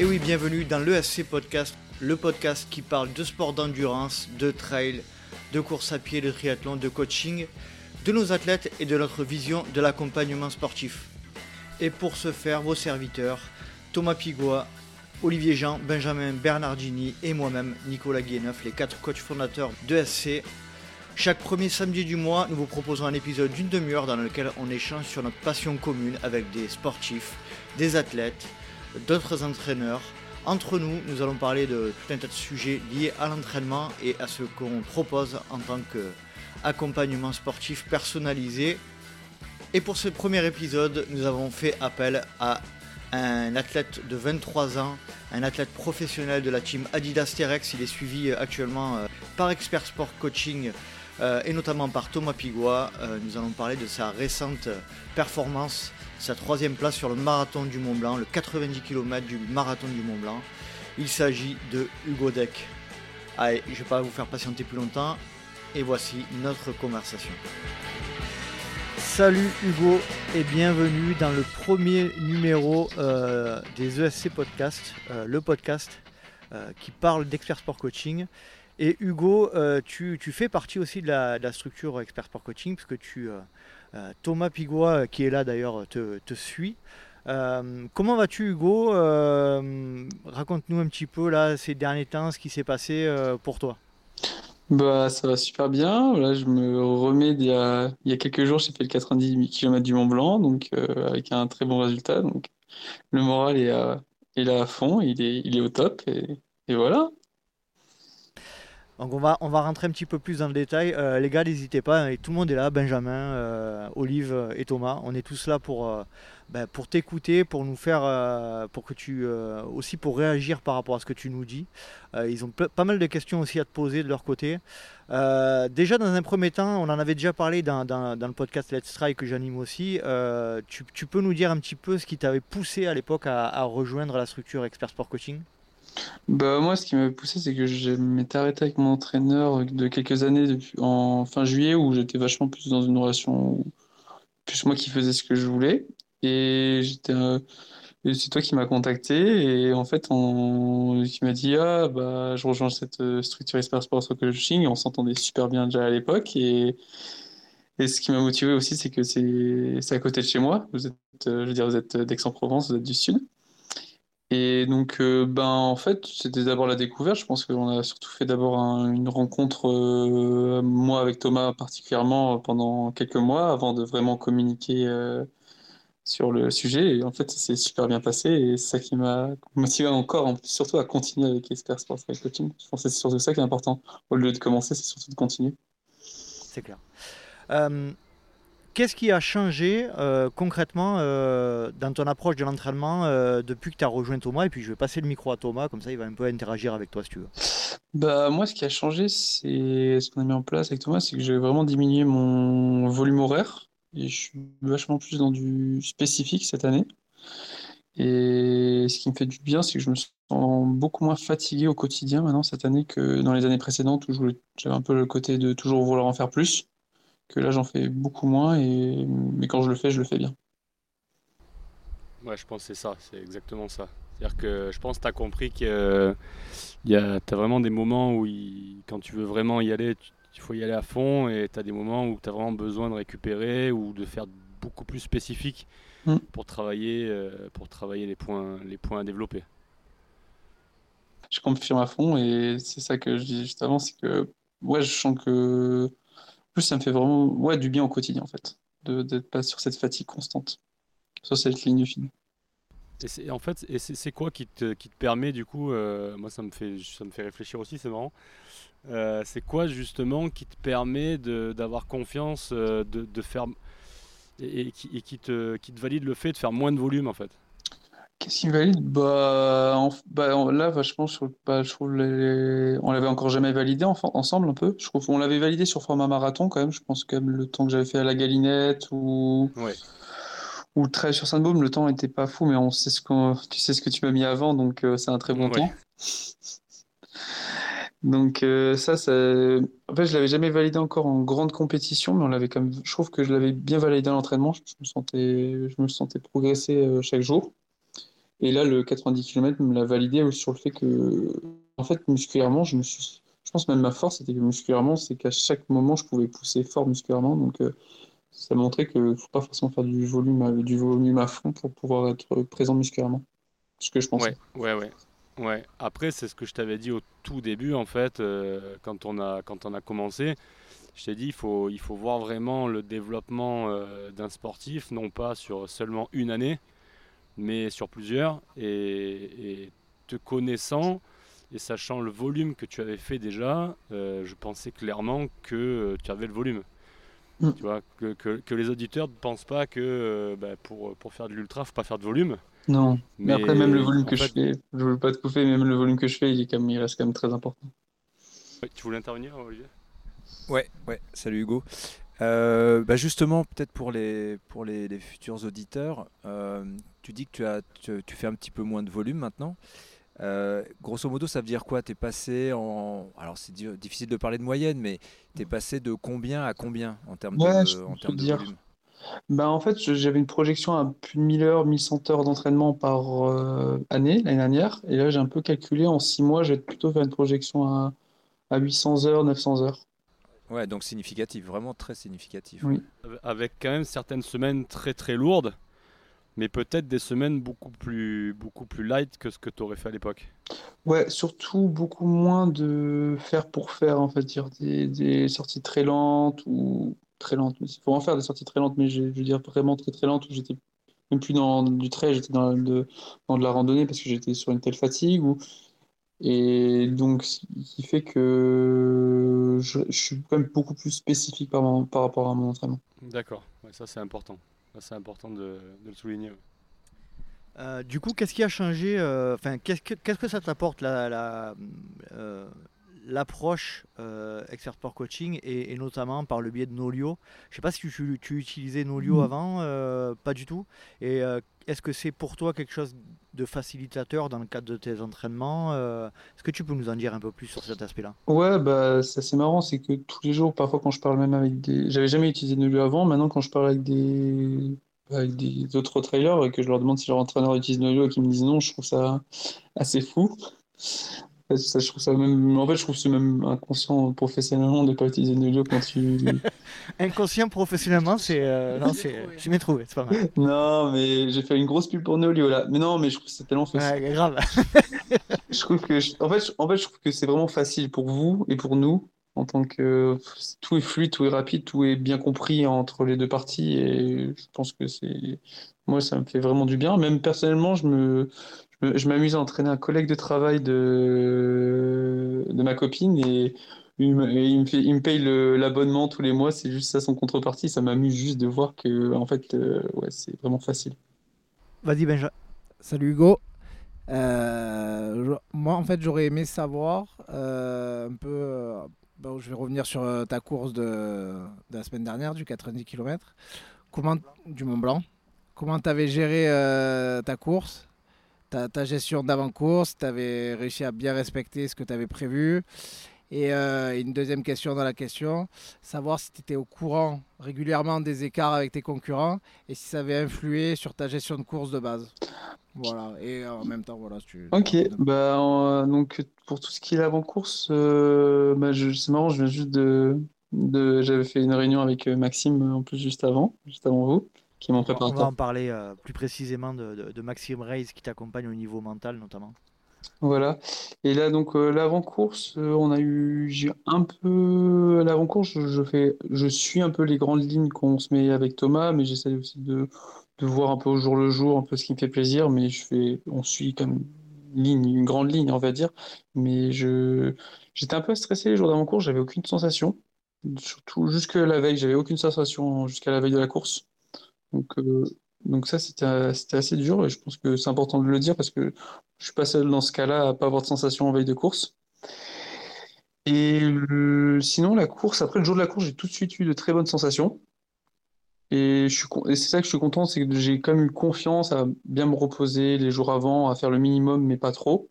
Et oui, bienvenue dans l'ESC Podcast, le podcast qui parle de sport d'endurance, de trail, de course à pied, de triathlon, de coaching, de nos athlètes et de notre vision de l'accompagnement sportif. Et pour ce faire, vos serviteurs, Thomas Pigois, Olivier Jean, Benjamin Bernardini et moi-même, Nicolas Guéneuf, les quatre coachs fondateurs de SC. Chaque premier samedi du mois, nous vous proposons un épisode d'une demi-heure dans lequel on échange sur notre passion commune avec des sportifs, des athlètes, d'autres entraîneurs. Entre nous, nous allons parler de tout un tas de sujets liés à l'entraînement et à ce qu'on propose en tant qu'accompagnement sportif personnalisé. Et pour ce premier épisode, nous avons fait appel à un athlète de 23 ans, un athlète professionnel de la team Adidas Terex. Il est suivi actuellement euh, par Expert Sport Coaching euh, et notamment par Thomas Pigois. Euh, nous allons parler de sa récente performance, sa troisième place sur le marathon du Mont Blanc, le 90 km du marathon du Mont Blanc. Il s'agit de Hugo Deck. Allez, je ne vais pas vous faire patienter plus longtemps. Et voici notre conversation. Salut Hugo et bienvenue dans le premier numéro euh, des ESC Podcast, le podcast qui parle d'expert sport coaching. Et Hugo, tu, fais partie aussi de la, structure expert sport coaching parce que tu, Thomas Pigois, qui est là d'ailleurs, te, suit. comment vas-tu Hugo Raconte-nous un petit peu là ces derniers temps ce qui s'est passé pour toi. Bah, ça va super bien. Là, je me remets il y a quelques jours, j'ai fait le 90 km du Mont Blanc, donc euh, avec un très bon résultat. Donc, le moral est, là à fond, il est, au top, et voilà. Donc on va, on rentrer un petit peu plus dans le détail. Euh, les gars, n'hésitez pas, hein, tout le monde est là, Benjamin, euh, Olive et Thomas. On est tous là pour, ben, t'écouter, pour nous faire, pour que tu aussi pour réagir par rapport à ce que tu nous dis. ils ont pas mal de questions aussi à te poser de leur côté. déjà dans un premier temps, on en avait déjà parlé dans, le podcast Let's Try que j'anime aussi. Tu, peux nous dire un petit peu ce qui t'avait poussé à l'époque à rejoindre la structure Expert Sport Coaching? Bah, moi, ce qui m'avait poussé, c'est que je m'étais arrêté avec mon entraîneur de quelques années depuis, en fin juillet où j'étais vachement plus dans une relation, plus moi qui faisais ce que je voulais. Et j'étais, euh, c'est toi qui m'as contacté et en fait, qui m'a dit, ah, bah, je rejoins cette euh, structure Espère Sport Coaching. On s'entendait super bien déjà à l'époque et, et ce qui m'a motivé aussi, c'est que c'est, c'est à côté de chez moi. Vous êtes, euh, je veux dire, vous êtes d'Aix-en-Provence, vous êtes du Sud. Et donc, euh, ben, en fait, c'était d'abord la découverte. Je pense qu'on a surtout fait d'abord une rencontre, euh, moi avec Thomas particulièrement, pendant quelques mois, avant de vraiment communiquer euh, sur le sujet. Et en fait, ça s'est super bien passé. Et c'est ça qui m'a motivé encore, surtout à continuer avec Expert Sports Coaching. Je pense que c'est surtout ça qui est important. Au lieu de commencer, c'est surtout de continuer. C'est clair. Qu'est-ce qui a changé euh, concrètement euh, dans ton approche de l'entraînement euh, depuis que tu as rejoint Thomas? Et puis je vais passer le micro à Thomas, comme ça il va un peu interagir avec toi si tu veux. Bah, moi, ce qui a changé, c'est ce qu'on a mis en place avec Thomas, c'est que j'ai vraiment diminué mon volume horaire et je suis vachement plus dans du spécifique cette année. Et ce qui me fait du bien, c'est que je me sens beaucoup moins fatigué au quotidien maintenant cette année que dans les années précédentes où j'avais un peu le côté de toujours vouloir en faire plus que là j'en fais beaucoup moins, et... mais quand je le fais, je le fais bien. Ouais, je pense que c'est ça, c'est exactement ça. C'est-à-dire que je pense que tu as compris que tu as vraiment des moments où quand tu veux vraiment y aller, il faut y aller à fond, et tu as des moments où tu as vraiment besoin de récupérer ou de faire beaucoup plus spécifique mm. pour travailler, euh, pour travailler les, points, les points à développer. Je confirme à fond, et c'est ça que je disais juste avant, c'est que ouais, je sens que ça me fait vraiment ouais, du bien au quotidien, en fait, d'être pas sur cette fatigue constante, sur cette ligne fine. Et en fait, c'est quoi qui te, qui te, permet du coup, euh, moi ça me fait ça me fait réfléchir aussi, c'est marrant. Euh, c'est quoi justement qui te permet d'avoir confiance, euh, de, de, faire et, qui, qui, te, qui te valide le fait de faire moins de volume en fait? Qu'est-ce qui valide? Bah, bah là, vachement, sur, bah, je trouve les... on l'avait encore jamais validé ensemble un peu. Je trouve on l'avait validé sur format marathon quand même. Je pense que le temps que j'avais fait à la Galinette ou, ou le trail sur Sainte-Baume, le temps n'était pas fou, mais on sait ce que tu sais ce que tu m'as mis avant, donc euh, c'est un très bon temps. Donc euh, ça, ça, en fait, je l'avais jamais validé encore en grande compétition, mais on l'avait quand même... je trouve que je l'avais bien validé à l'entraînement. Je me sentais, je me sentais progresser euh, chaque jour. Et là, le 90 km me l'a validé sur le fait que, en fait, musculairement, je me suis. Je pense même ma force, c'était que musculairement, c'est qu'à chaque moment, je pouvais pousser fort musculairement. Donc, euh, ça montrait qu'il ne faut pas forcément faire du volume, du volume à fond pour pouvoir être présent musculairement. Ce que je pense. Ouais, ouais, ouais. Après, c'est ce que je t'avais dit au tout début, en fait, euh, quand, on a, quand on a commencé. Je t'ai dit, il faut, il faut voir vraiment le développement euh, d'un sportif, non pas sur seulement une année, mais sur plusieurs. Et, te connaissant et sachant le volume que tu avais fait déjà, euh, je pensais clairement que euh, tu avais le volume. Mm. Tu vois, que, que, les auditeurs ne pensent pas que bah, pour, pour faire de l'ultra, il ne faut pas faire de volume. Non, mais, après, même le volume que je fais, je ne veux pas te couper, même le volume que je fais, il, est quand même, il reste quand même très important. tu voulais intervenir, Olivier? Ouais, ouais, salut Hugo. Euh, bah justement, peut-être pour les, pour les, futurs auditeurs, euh, tu dis que tu, as, tu, fais un petit peu moins de volume maintenant. Euh, grosso modo, ça veut dire quoi? Tu es passé en. Alors, c'est difficile de parler de moyenne, mais tu es passé de combien à combien en termes de, en termes de volume? Bah en fait, j'avais une projection à plus de 1000 heures, 1100 heures d'entraînement par année l'année dernière. Et là, j'ai un peu calculé en 6 mois, je vais plutôt faire une projection à, à 800 heures, 900 heures. Ouais, donc significatif, vraiment très significatif. Oui. Avec quand même certaines semaines très très lourdes, mais peut-être des semaines beaucoup plus, beaucoup plus light que ce que tu aurais fait à l'époque. Ouais, surtout beaucoup moins de faire pour faire, en fait, dire des, des sorties très lentes ou très lentes. Il faut en faire des sorties très lentes, mais je, veux dire vraiment très très lentes où j'étais même plus dans du trail, j'étais dans, dans de la randonnée parce que j'étais sur une telle fatigue ou et donc, ce qui fait que je, suis quand même beaucoup plus spécifique par, par rapport à mon entraînement. D'accord, ça c'est important. C'est important de, le souligner. Euh, du coup, qu'est-ce qui a changé euh, Enfin, qu'est-ce que, qu'est-ce que ça t'apporte la, la, euh, l'approche euh, Expert Sport Coaching et, notamment par le biais de Nolio? Je ne sais pas si tu, tu utilisais Nolio mm. avant, euh, pas du tout. Et euh, est-ce que c'est pour toi quelque chose de facilitateur dans le cadre de tes entraînements Est-ce que tu peux nous en dire un peu plus sur cet aspect-là? Ouais, bah, c'est assez marrant, c'est que tous les jours, parfois quand je parle même avec des... J'avais jamais utilisé Nolio avant, maintenant quand je parle avec des avec des autres trailers et que je leur demande si leur entraîneur utilise Nolio et qu'ils me disent non, je trouve ça assez fou je trouve ça même... En fait, je trouve c'est même inconscient professionnellement de ne pas utiliser Nolio quand tu. inconscient professionnellement, c'est. Euh, non, c'est. Je m'ai trouvé, c'est pas mal. Non, mais j'ai fait une grosse pub pour Nolio là. Mais non, mais je trouve que c'est tellement facile. Ouais, grave. je trouve que. En, fait, en fait, je trouve que c'est vraiment facile pour vous et pour nous. En tant que tout est fluide, tout est rapide, tout est bien compris entre les deux parties et je pense que c'est moi ça me fait vraiment du bien. Même personnellement, je me je m'amuse à entraîner un collègue de travail de, de ma copine et il me, fait, il me paye l'abonnement tous les mois, c'est juste ça son contrepartie. Ça m'amuse juste de voir que en fait, euh, ouais, c'est vraiment facile. Vas-y Benja. Salut Hugo. Euh, moi, en fait, j'aurais aimé savoir euh, un peu. Je vais revenir sur ta course de, de, la semaine dernière, du 90 km. Comment, du Mont Blanc. Comment tu avais géré ta course ta, gestion d'avant-course, tu avais réussi à bien respecter ce que tu avais prévu. Et euh, une deuxième question dans la question, savoir si tu étais au courant régulièrement des écarts avec tes concurrents et si ça avait influé sur ta gestion de course de base. Voilà, et en même temps, voilà. tu... Ok, bah, donc pour tout ce qui est avant-course, euh, bah, c'est marrant, je viens juste de, de... J'avais fait une réunion avec euh, Maxime en plus juste avant, juste avant vous qui On va en parler euh, plus précisément de, de, Maxime Reis qui t'accompagne au niveau mental notamment. Voilà. Et là, donc, euh, l'avant-course, euh, on a eu, j'ai un peu, l'avant-course, je, fais, je suis un peu les grandes lignes qu'on se met avec Thomas, mais j'essaie aussi de, de, voir un peu au jour le jour, un peu ce qui me fait plaisir, mais je fais, on suit comme une ligne, une grande ligne, on va dire. Mais je, j'étais un peu stressé les jours d'avant-course, j'avais aucune sensation. Surtout jusque la veille, j'avais aucune sensation jusqu'à la veille de la course. Donc, euh, donc ça, c'était assez dur et je pense que c'est important de le dire parce que je suis pas seul dans ce cas-là à pas avoir de sensation en veille de course. Et sinon, la course, après le jour de la course, j'ai tout de suite eu de très bonnes sensations. Et, c'est ça que je suis content, c'est que j'ai quand même eu confiance à bien me reposer les jours avant, à faire le minimum, mais pas trop.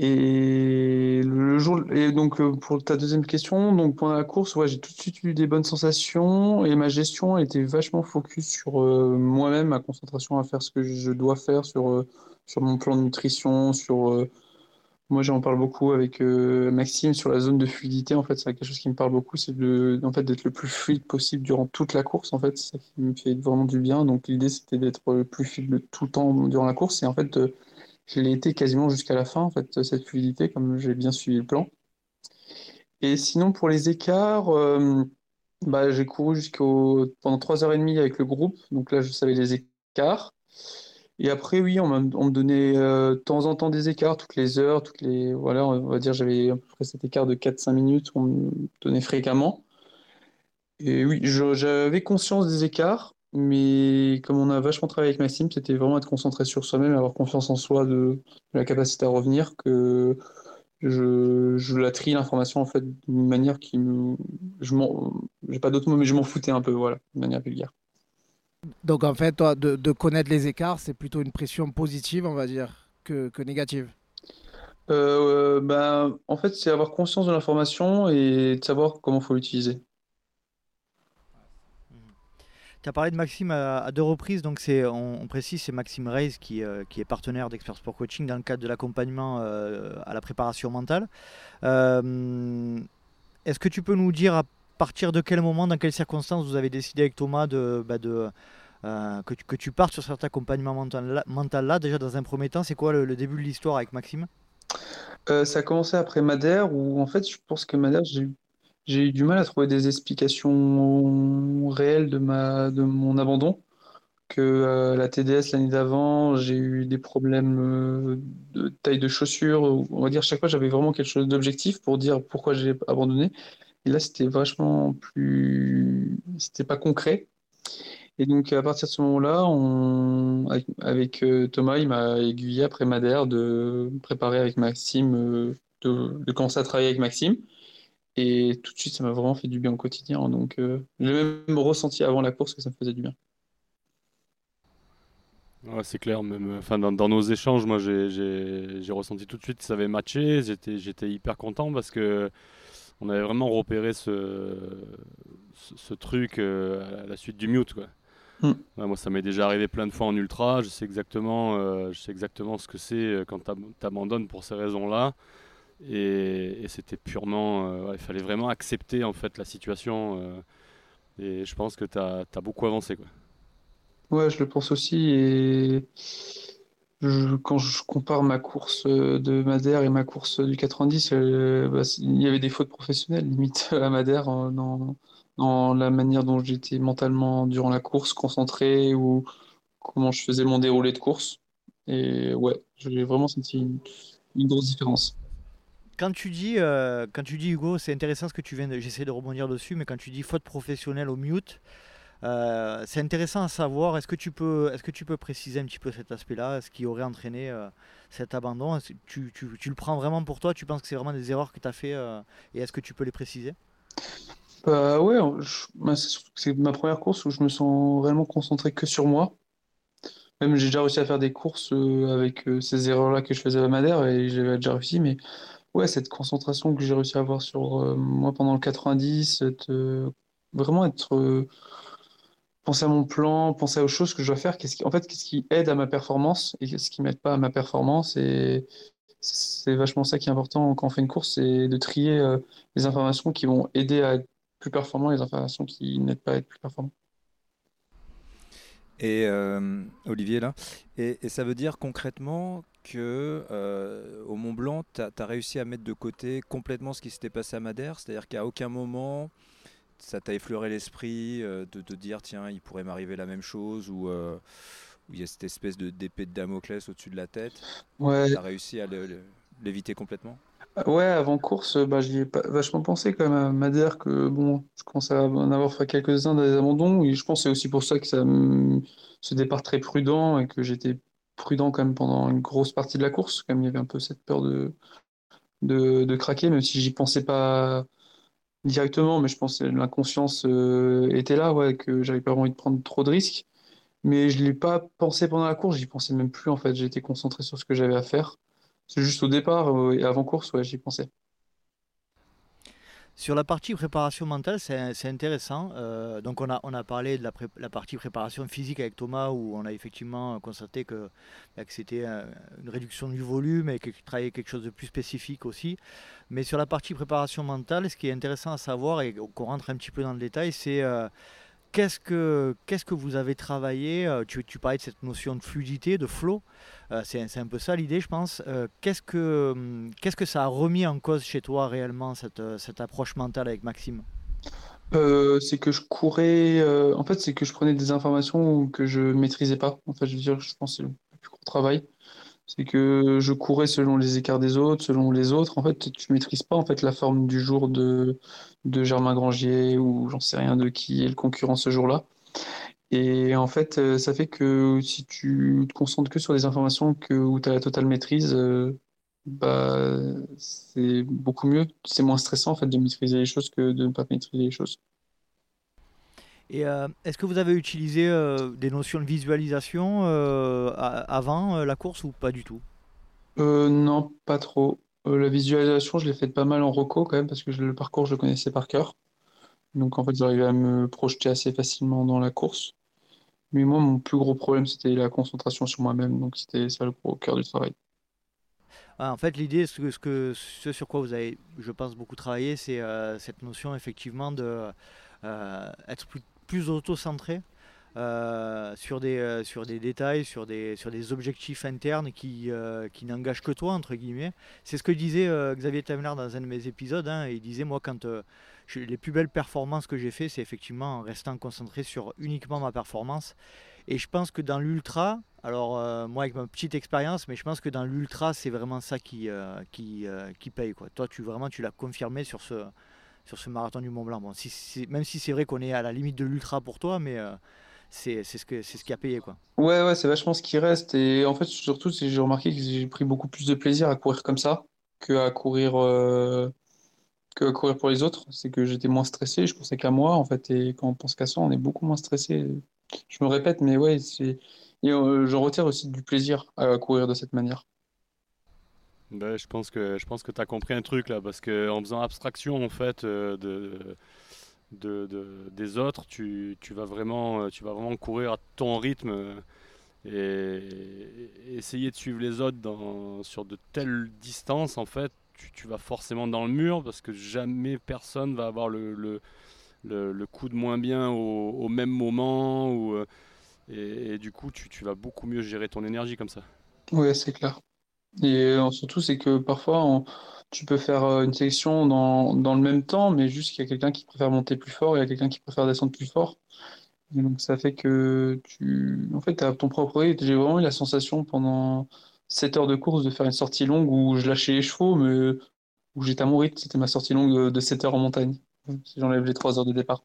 Et le jour et donc euh, pour ta deuxième question, donc pendant la course, j'ai tout de suite eu des bonnes sensations et ma gestion était vachement focus sur euh, moi-même, ma concentration à faire ce que je dois faire sur euh, sur mon plan de nutrition, sur moi j'en parle beaucoup avec Maxime sur la zone de fluidité. En fait, c'est quelque chose qui me parle beaucoup, c'est de en fait d'être le plus fluide possible durant toute la course. En fait, c'est ça qui me fait vraiment du bien. Donc l'idée c'était d'être le plus fluide tout le temps durant la course et en fait je l'ai été quasiment jusqu'à la fin, en fait, cette fluidité, comme j'ai bien suivi le plan. Et sinon, pour les écarts, euh, bah, j'ai couru jusqu'au pendant 3h30 avec le groupe. Donc là, je savais les écarts. Et après, oui, on, me donnait euh, de temps en temps des écarts, toutes les heures, toutes les. Voilà, on va dire, j'avais à peu près cet écart de 4-5 minutes qu'on me donnait fréquemment. Et oui, j'avais conscience des écarts. Mais comme on a vachement travaillé avec Maxime, c'était vraiment être concentré sur soi-même, avoir confiance en soi, de, la capacité à revenir, que je, je la trie l'information en fait d'une manière qui me. Je j'ai pas d'autre mot, mais je m'en foutais un peu, voilà, de manière vulgaire. Donc en fait, toi, de, de connaître les écarts, c'est plutôt une pression positive, on va dire, que, que négative. Euh, ben, en fait, c'est avoir conscience de l'information et de savoir comment faut l'utiliser. Tu as parlé de Maxime à, deux reprises, donc c'est, on, précise, c'est Maxime Reis qui, euh, qui est partenaire d'Expert Sport Coaching dans le cadre de l'accompagnement euh, à la préparation mentale. Euh, est-ce que tu peux nous dire à partir de quel moment, dans quelles circonstances vous avez décidé avec Thomas de, bah, que, tu, que, tu partes sur cet accompagnement mental-là Déjà, dans un premier temps, c'est quoi le, début de l'histoire avec Maxime? Ça a commencé après Madère, où en fait, je pense que Madère, j'ai eu j'ai eu du mal à trouver des explications réelles de ma, de mon abandon. Que euh, la TDS l'année d'avant, j'ai eu des problèmes euh, de taille de chaussures. On va dire chaque fois j'avais vraiment quelque chose d'objectif pour dire pourquoi j'ai abandonné. Et là c'était vachement plus, c'était pas concret. Et donc à partir de ce moment-là, avec, euh, Thomas, il m'a aiguillé après Madère de préparer avec Maxime, de commencer à travailler avec Maxime. Et tout de suite, ça m'a vraiment fait du bien au quotidien. Donc, euh, j'ai même ressenti avant la course que ça me faisait du bien. c'est clair, même enfin, dans, nos échanges, moi j'ai ressenti tout de suite que ça avait matché. J'étais hyper content parce que on avait vraiment repéré ce, ce, truc euh, à la suite du mute. Quoi. Hmm. moi, ça m'est déjà arrivé plein de fois en ultra. Je sais exactement, euh, je sais exactement ce que c'est quand tu abandonnes pour ces raisons-là. Et, c'était purement. Euh, il fallait vraiment accepter en fait la situation. Euh, et je pense que tu as, beaucoup avancé. Quoi. Ouais, je le pense aussi. Et quand je compare ma course euh, de Madère et ma course du 90, bah, il y avait des fautes professionnelles, limite à Madère, dans, dans la manière dont j'étais mentalement durant la course, concentré ou comment je faisais mon déroulé de course. Et ouais, j'ai vraiment senti une grosse différence. Quand tu dis, euh, quand tu dis Hugo, c'est intéressant ce que tu viens de. J'essaie de rebondir dessus, mais quand tu dis faute professionnelle au mute, euh, c'est intéressant à savoir. Est-ce que tu peux, est-ce que tu peux préciser un petit peu cet aspect-là, ce qui aurait entraîné euh, cet abandon? Tu, tu, tu, le prends vraiment pour toi? Tu penses que c'est vraiment des erreurs que tu as fait et est-ce que tu peux les préciser? Bah ouais, bah, c'est ma première course où je me sens réellement concentré que sur moi. Même j'ai déjà réussi à faire des courses avec ces erreurs-là que je faisais à Madère et j'avais déjà réussi, mais Ouais, cette concentration que j'ai réussi à avoir sur euh, moi pendant le 90, euh, vraiment être euh, penser à mon plan, penser aux choses que je dois faire, qu'est-ce qui, en fait, qu'est-ce qui aide à ma performance et qu'est-ce qui m'aide pas à ma performance. Et c'est vachement ça qui est important quand on fait une course, c'est de trier les informations qui vont aider à être plus performant et les informations qui n'aident pas à être plus performant. Et Olivier, là, et, et, ça veut dire concrètement que euh, au Mont Blanc, tu as, réussi à mettre de côté complètement ce qui s'était passé à Madère C'est-à-dire qu'à aucun moment, ça t'a effleuré l'esprit euh, de te dire, tiens, il pourrait m'arriver la même chose ou euh, il y a cette espèce de d'épée de Damoclès au-dessus de la tête. Ouais. Tu as réussi à l'éviter complètement? Ouais, avant course, bah, j'y ai pas vachement pensé quand même à Madère que bon, je commence à en avoir fait quelques-uns dans les abandons et je pense c'est aussi pour ça que ça ce départ très prudent et que j'étais prudent quand même pendant une grosse partie de la course. Comme il y avait un peu cette peur de, craquer, même si j'y pensais pas directement, mais je pense que l'inconscience euh, était là, ouais, que j'avais pas envie de prendre trop de risques. Mais je l'ai pas pensé pendant la course, j'y pensais même plus en fait. J'étais concentré sur ce que j'avais à faire. C'est juste au départ euh, et avant course, ouais, j'y pensais. Sur la partie préparation mentale, c'est intéressant. Euh, donc on a, parlé de la, partie préparation physique avec Thomas où on a effectivement constaté que, bah, c'était une réduction du volume et qu'il travaillait quelque chose de plus spécifique aussi. Mais sur la partie préparation mentale, ce qui est intéressant à savoir et qu'on rentre un petit peu dans le détail, c'est euh, Qu'est-ce que, qu'est-ce que vous avez travaillé euh, tu, tu, parlais de cette notion de fluidité, de flow. Euh, c'est, un peu ça l'idée, je pense. Euh, qu'est-ce, que, hum, qu'est-ce que ça a remis en cause chez toi réellement, cette, cette approche mentale avec Maxime? C'est que je courais. en fait, c'est que je prenais des informations que je maîtrisais pas. En fait, je veux dire, je pense que c'est le plus gros travail. C'est que je courais selon les écarts des autres, selon les autres. En fait, tu maîtrises pas en fait la forme du jour de, de Germain Grangier ou j'en sais rien de qui est le concurrent ce jour-là. Et en fait, euh, ça fait que si tu te concentres que sur les informations que, où tu as la totale maîtrise, euh, bah, c'est beaucoup mieux. C'est moins stressant en fait de maîtriser les choses que de ne pas maîtriser les choses. Et euh, est-ce que vous avez utilisé euh, des notions de visualisation euh, avant la course ou pas du tout? Non, pas trop. la visualisation, je l'ai faite pas mal en reco quand même parce que le parcours, je le connaissais par cœur. Donc en fait, j'arrivais à me projeter assez facilement dans la course. Mais moi, mon plus gros problème, c'était la concentration sur moi-même. Donc c'était ça le gros cœur du travail. Ah, en fait, l'idée, ce, que, ce sur quoi vous avez, je pense, beaucoup travaillé, c'est cette notion effectivement de être plus plus auto-centré euh, sur, des, euh, sur des détails, sur des, sur des objectifs internes qui, euh, qui n'engagent que toi, entre guillemets. C'est ce que disait Xavier Tavenard dans un de mes épisodes. Hein, il disait, moi, quand les plus belles performances que j'ai fait, c'est effectivement en restant concentré sur uniquement ma performance. Et je pense que dans l'ultra, alors moi avec ma petite expérience, mais je pense que dans l'ultra, c'est vraiment ça qui, qui, qui paye. Quoi. Toi, tu vraiment tu l'as confirmé sur ce, sur ce marathon du Mont Blanc. Bon, même si c'est vrai qu'on est à la limite de l'ultra pour toi, mais euh, c'est ce, que, ce qui a payé. Quoi. Ouais, ouais, c'est vachement ce qui reste. Et en fait, surtout, j'ai remarqué que j'ai pris beaucoup plus de plaisir à courir comme ça que courir, euh, que à courir pour les autres. C'est que j'étais moins stressé, je pensais qu'à moi, en fait. Et quand on pense qu'à ça, on est beaucoup moins stressé. Je me répète, mais ouais, c'est. Euh, je retire aussi du plaisir à courir de cette manière. Ben, je pense que que tu as compris un truc là, parce qu'en faisant abstraction en fait euh, de, de, des autres, tu, tu, vas vraiment, euh, tu vas vraiment courir à ton rythme et, essayer de suivre les autres sur de telles distances. En fait, tu, tu, vas forcément dans le mur parce que jamais personne va avoir le, le, le, coup de moins bien au, même moment. Ou, euh, et, et, du coup, tu, tu vas beaucoup mieux gérer ton énergie comme ça. Oui, c'est clair. Et euh, surtout, c'est que parfois, tu peux faire euh, une sélection dans, dans le même temps, mais juste qu'il y a quelqu'un qui préfère monter plus fort et il y a quelqu'un qui préfère descendre plus fort. Et donc, ça fait que tu, en fait, as ton propre rythme. J'ai vraiment eu la sensation pendant 7 heures de course de faire une sortie longue où je lâchais les chevaux, mais où j'étais à mon rythme. C'était ma sortie longue de 7 heures en montagne, si j'enlève les 3 heures de départ.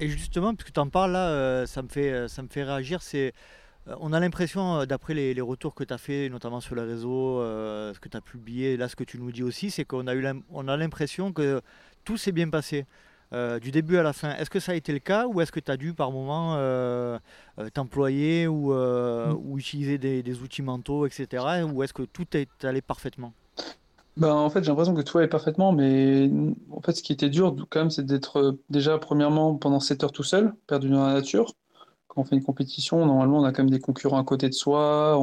Et justement, puisque tu en parles là, euh, ça me fait, ça me fait réagir. C'est on a l'impression, euh, d'après les, retours que tu as fait, notamment sur les réseaux, euh, ce que tu as publié, là ce que tu nous dis aussi, c'est qu'on a eu on a l'impression que tout s'est bien passé. du début à la fin. Est-ce que ça a été le cas ou est-ce que tu as dû par moment t'employer ou, mm. utiliser des, outils mentaux, etc. Ou est-ce que tout est allé parfaitement? Ben, en fait, j'ai l'impression que tout allait parfaitement, mais en fait, ce qui était dur quand même, c'est d'être déjà premièrement pendant 7 heures tout seul, perdu dans la nature on fait une compétition, normalement, on a quand même des concurrents à côté de soi.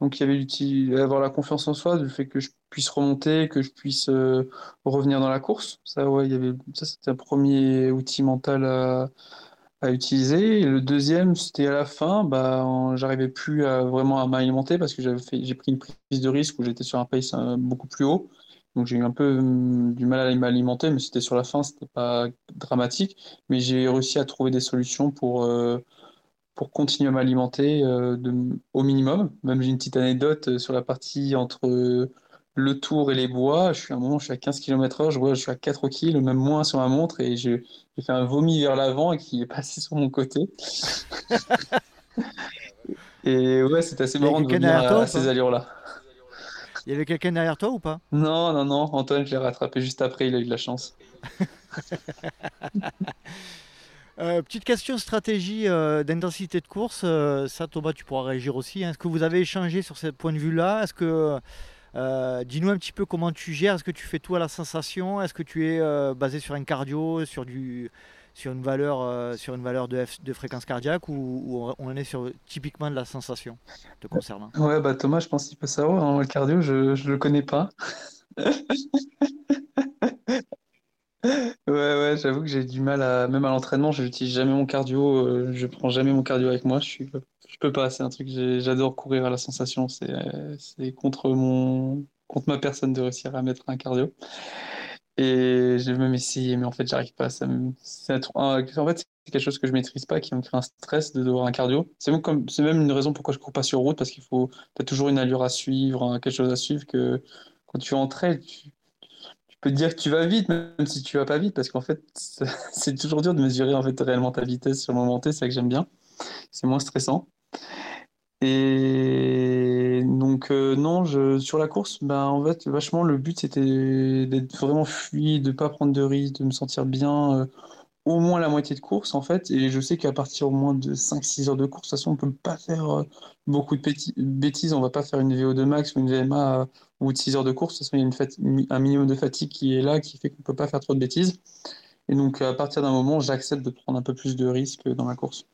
Donc, il y avait avoir la confiance en soi, du fait que je puisse remonter, que je puisse euh, revenir dans la course. Ça, ouais, il y avait... ça c'était un premier outil mental à, utiliser. Le deuxième, c'était à la fin, bah, j'arrivais plus à, vraiment à m'alimenter parce que j'avais fait... j'ai pris une prise de risque où j'étais sur un pace euh, beaucoup plus haut. Donc j'ai eu un peu hum, du mal à m'alimenter, mais c'était sur la fin, c'était pas dramatique. Mais j'ai réussi à trouver des solutions pour, euh, pour continuer à m'alimenter euh, au minimum. Même j'ai une petite anecdote euh, sur la partie entre euh, le tour et les bois. Je suis à un moment, je suis à 15 km/h, je vois, je suis à 4 kg, même moins sur ma montre, et j'ai fait un vomi vers l'avant et qui est passé sur mon côté. et ouais, c'est assez marrant de venir à, ces allures-là. Il y avait quelqu'un derrière toi ou pas? Non, non, non. Antoine, je l'ai rattrapé juste après, il a eu de la chance. Euh, petite question stratégie euh, d'intensité de course. Euh, ça, Thomas, tu pourras réagir aussi. Est-ce que vous avez échangé sur ce point de vue-là? Est-ce que dis-nous un petit peu comment tu gères? Est-ce que tu fais tout à la sensation? Est-ce que tu es basé sur un cardio, sur, du, sur, une, valeur, sur une valeur de, fréquence cardiaque ou, on est sur typiquement de la sensation te concernant? Ouais, bah Thomas, je pense qu'il peut savoir. Hein, le cardio, je ne le connais pas. J'avoue que j'ai du mal à, même à l'entraînement, je n'utilise jamais mon cardio, euh, je prends jamais mon cardio avec moi, je suis, je peux pas, c'est un truc, j'adore courir à la sensation, c'est, contre mon, contre ma personne de réussir à mettre un cardio. Et j'ai même essayé, mais en fait, j'arrive pas. Ça c'est en fait, c'est quelque chose que je maîtrise pas, qui me crée un stress de devoir un cardio. C'est même une raison pourquoi je cours pas sur route, parce qu'il faut, as toujours une allure à suivre, quelque chose à suivre que quand tu es en trail, tu, peux te dire que tu vas vite, même si tu vas pas vite, parce qu'en fait, c'est toujours dur de mesurer en fait réellement ta vitesse sur le moment T, c'est ça que j'aime bien. C'est moins stressant. Et donc euh, non, je, sur la course, ben en fait, vachement le but c'était d'être vraiment fluide, de pas prendre de risques, de me sentir bien. Euh, au moins la moitié de course en fait. Et je sais qu'à partir au moins de 5-6 heures de course, de toute façon, on peut pas faire euh, beaucoup de bêtises. On va pas faire une VO2 max ou une VMA au bout de 6 heures de course. De toute façon, il y a une un minimum de fatigue qui est là, qui fait qu'on peut pas faire trop de bêtises. Et donc à partir d'un moment, j'accepte de prendre un peu plus de risques dans la course.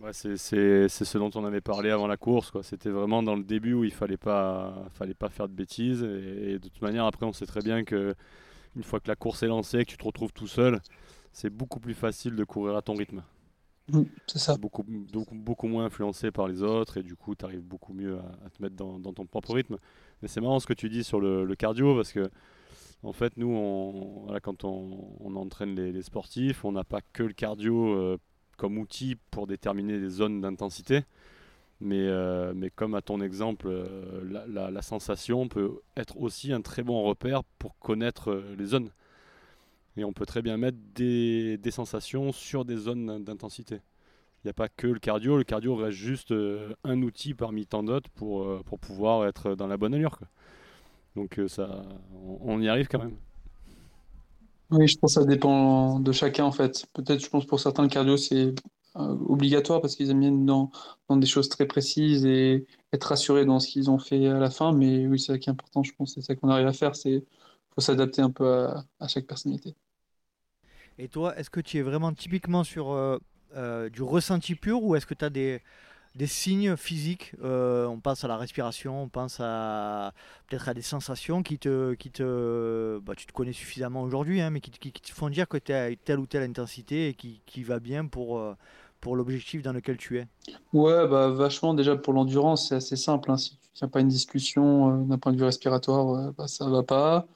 Ouais, c'est ce dont on avait parlé avant la course. C'était vraiment dans le début où il fallait pas, fallait pas faire de bêtises. Et, et, de toute manière, après, on sait très bien que une fois que la course est lancée, que tu te retrouves tout seul, c'est beaucoup plus facile de courir à ton rythme. Mm, c'est ça. Beaucoup, beaucoup, beaucoup, moins influencé par les autres et du coup, tu arrives beaucoup mieux à, te mettre dans, ton propre rythme. Mais c'est marrant ce que tu dis sur le, cardio parce que, en fait, nous, on, quand on, entraîne les, sportifs, on n'a pas que le cardio euh, comme outil pour déterminer les zones d'intensité. Mais, euh, mais comme à ton exemple, euh, la, la, sensation peut être aussi un très bon repère pour connaître les zones. Et on peut très bien mettre des, sensations sur des zones d'intensité. Il n'y a pas que le cardio, le cardio reste juste euh, un outil parmi tant d'autres pour, euh, pour pouvoir être dans la bonne allure. Donc euh, ça, on, y arrive quand même. Oui, je pense que ça dépend de chacun en fait. Peut-être, je pense pour certains, le cardio c'est obligatoire parce qu'ils aiment bien dans, dans des choses très précises et être rassurés dans ce qu'ils ont fait à la fin. Mais oui, c'est ça qui est important, je pense. C'est ça qu'on arrive à faire, c'est faut s'adapter un peu à, à chaque personnalité. Et toi, est-ce que tu es vraiment typiquement sur euh, euh, du ressenti pur ou est-ce que tu as des, signes physiques euh, On pense à la respiration, on pense à peut-être à des sensations qui te. Qui te bah, tu te connais suffisamment aujourd'hui, hein, mais qui, qui, te font dire que tu as telle ou telle intensité et qui, qui va bien pour. pour l'objectif dans lequel tu es? Ouais, bah vachement déjà pour l'endurance, c'est assez simple. Hein. Si tu tiens pas une discussion d'un point de vue respiratoire, bah, ça va pas.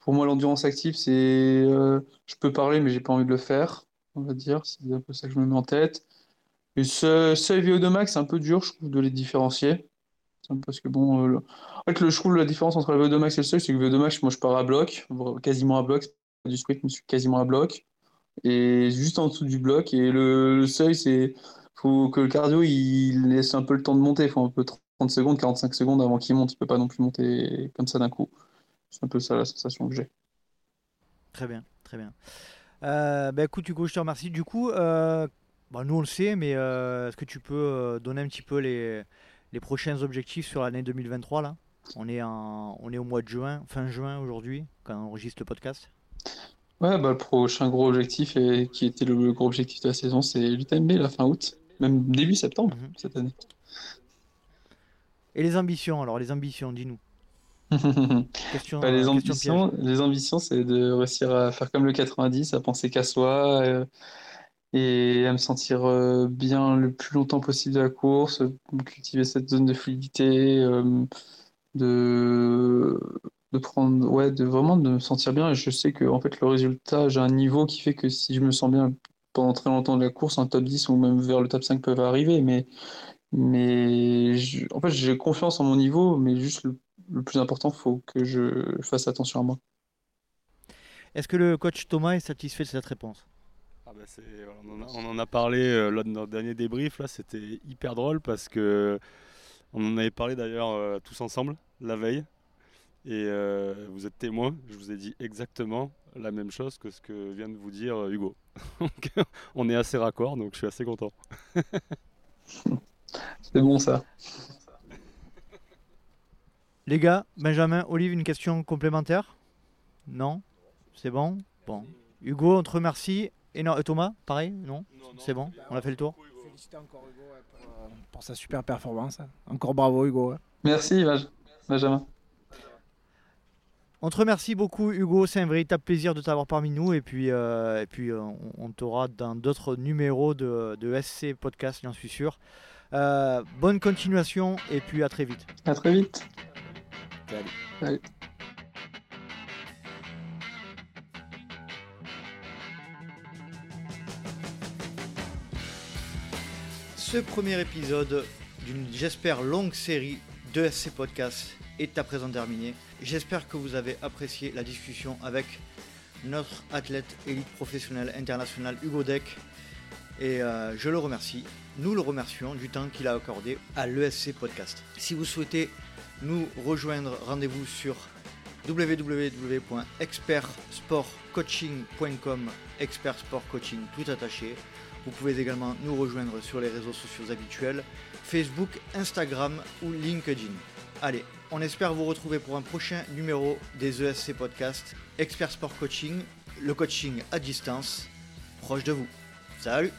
Pour moi, l'endurance active, c'est euh, je peux parler, mais j'ai pas envie de le faire, on va dire. C'est un peu ça que je me mets en tête. Et ce seuil VO2 max, c'est un peu dur, je trouve, de les différencier. Parce que bon, euh, en fait, le, je trouve la différence entre le VO2 max et le seuil, c'est que le VO2 max, moi, je pars à bloc, quasiment à bloc. Du sprint, je suis quasiment à bloc. Et juste en dessous du bloc. Et le, seuil, c'est faut que le cardio, il laisse un peu le temps de monter. Il faut un peu 30 secondes, 45 secondes avant qu'il monte. Il peut pas non plus monter comme ça d'un coup. C'est un peu ça la sensation que j'ai. Très bien, très bien. Euh, bah écoute Hugo, je te remercie. Du coup, euh, bah, nous on le sait, mais euh, est-ce que tu peux euh, donner un petit peu les, les prochains objectifs sur l'année 2023 là? On est, en, on est au mois de juin, fin juin aujourd'hui, quand on enregistre le podcast. Ouais, bah, le prochain gros objectif, et qui était le, gros objectif de la saison, c'est l'UTMB, la fin août, même début septembre mhm. cette année. Et les ambitions, alors les ambitions, dis-nous. Bah, les, ambitions, les ambitions, c'est de réussir à faire comme le 90, à penser qu'à soi euh, et à me sentir euh, bien le plus longtemps possible de la course, cultiver cette zone de fluidité, euh, de, de prendre, ouais, de vraiment de me sentir bien. Et je sais que en fait, le résultat, j'ai un niveau qui fait que si je me sens bien pendant très longtemps de la course, un top 10 ou même vers le top 5 peuvent arriver. Mais, mais en fait, j'ai confiance en mon niveau, mais juste le le plus important, il faut que je fasse attention à moi. Est-ce que le coach Thomas est satisfait de cette réponse? Ah bah on, en a, parlé euh, lors de notre dernier débrief, là c'était hyper drôle parce que on en avait parlé d'ailleurs euh, tous ensemble la veille et euh, vous êtes témoin, je vous ai dit exactement la même chose que ce que vient de vous dire Hugo. on est assez raccord donc je suis assez content. C'est bon ça. Les gars, Benjamin, Olive, une question complémentaire Non C'est bon Bon. Hugo, on te remercie. Et, non, et Thomas, pareil Non, C'est bon On a fait le tour Féliciter encore Hugo pour, euh, pour sa super performance. Encore bravo Hugo. Merci, Benj- Benjamin. On te remercie beaucoup Hugo, c'est un véritable plaisir de t'avoir parmi nous et puis, euh, et puis euh, on, on t'aura dans d'autres numéros de, de SC Podcast, j'en suis sûr. Euh, bonne continuation et puis à très vite. À très vite. Ce premier épisode d'une, j'espère, longue série de SC Podcast est à présent terminé. J'espère que vous avez apprécié la discussion avec notre athlète élite professionnel international Hugo Deck. Et euh, je le remercie, nous le remercions du temps qu'il a accordé à l'ESC Podcast. Si vous souhaitez nous rejoindre, rendez-vous sur www.expertsportcoaching.com, expert sport coaching tout attaché. Vous pouvez également nous rejoindre sur les réseaux sociaux habituels, Facebook, Instagram ou LinkedIn. Allez, on espère vous retrouver pour un prochain numéro des ESC Podcast, Expert Sport Coaching, le coaching à distance, proche de vous. Salut